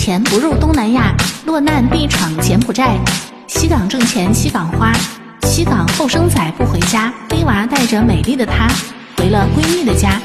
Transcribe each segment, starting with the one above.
钱不入东南亚，落难必闯柬埔寨。西港挣钱西港花，西港后生仔不回家，黑娃带着美丽的她回了闺蜜的家。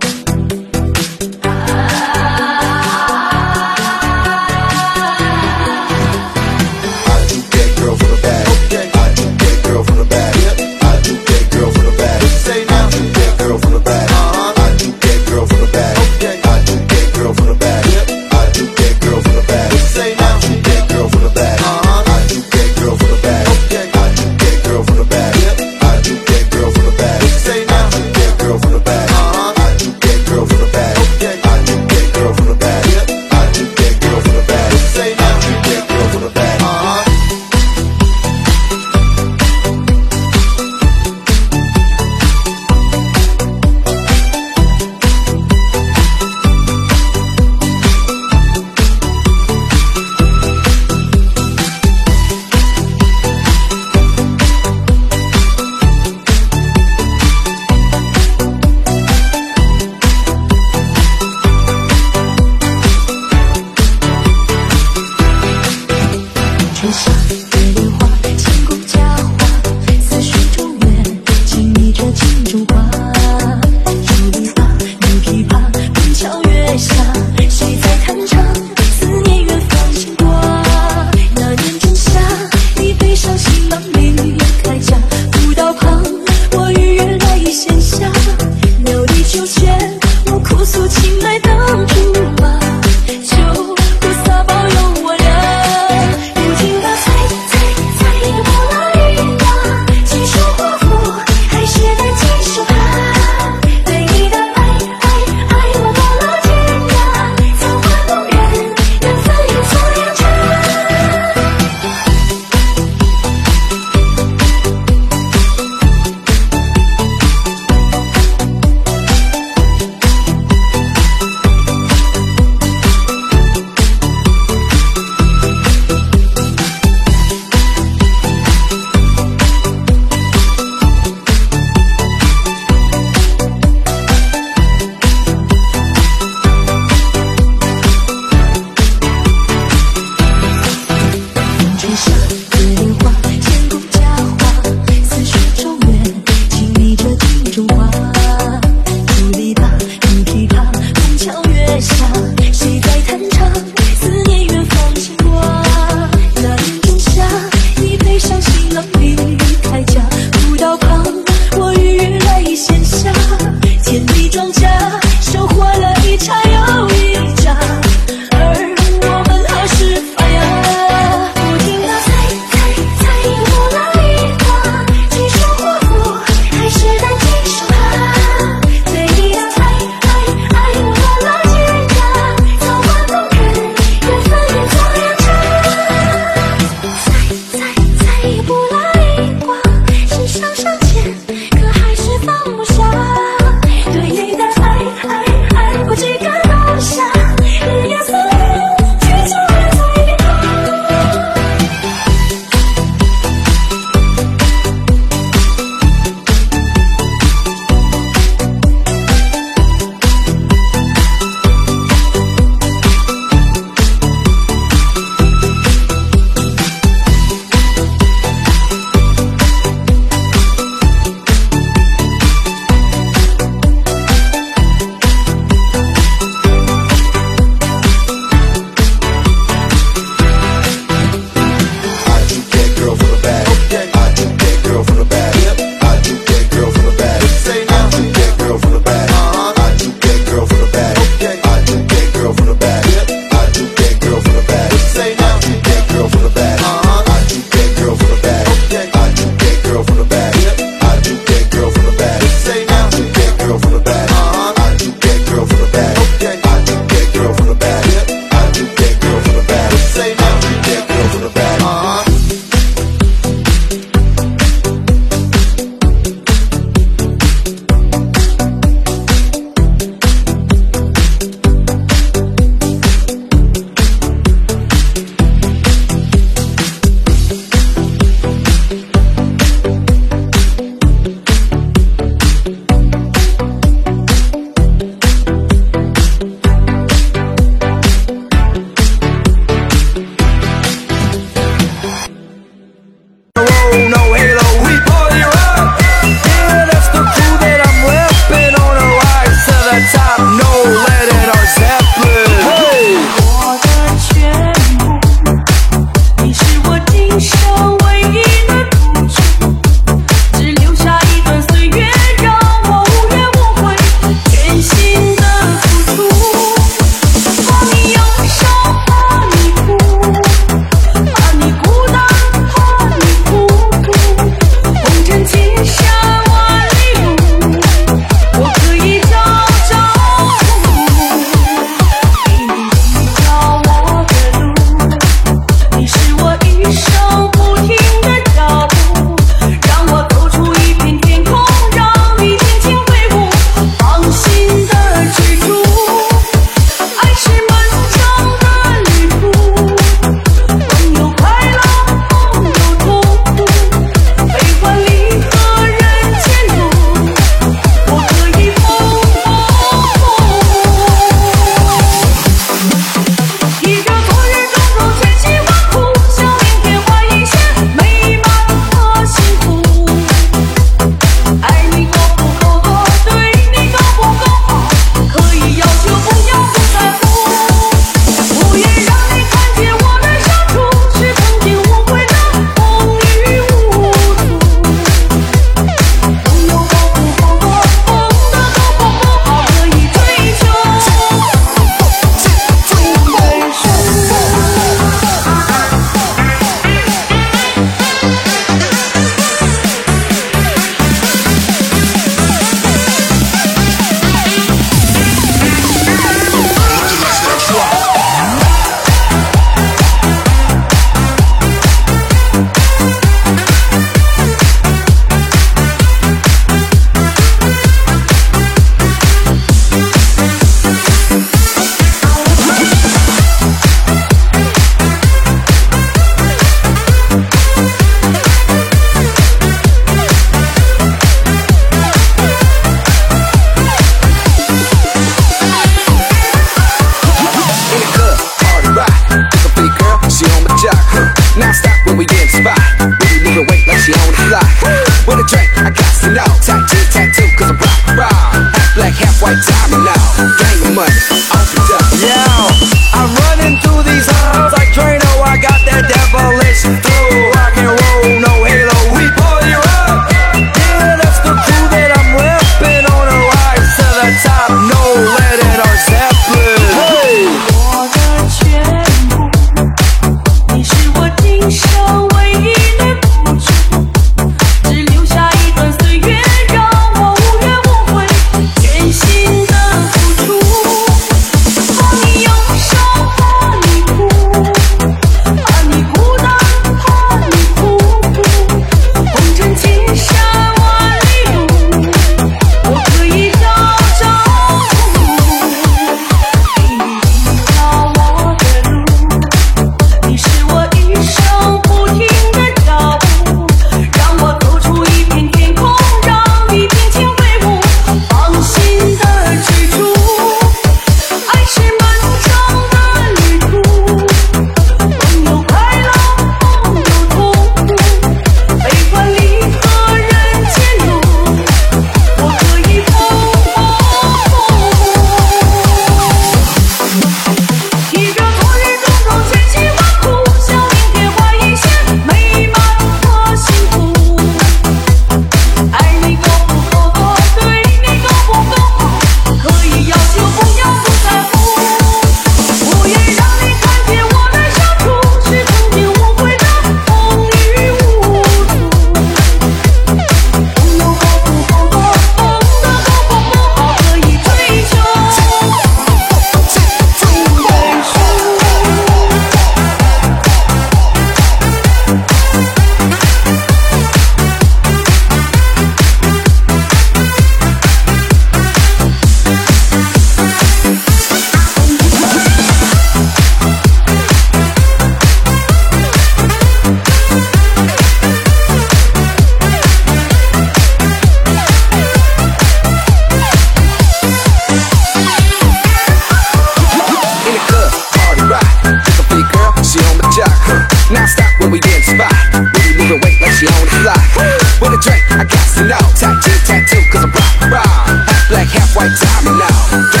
stop now.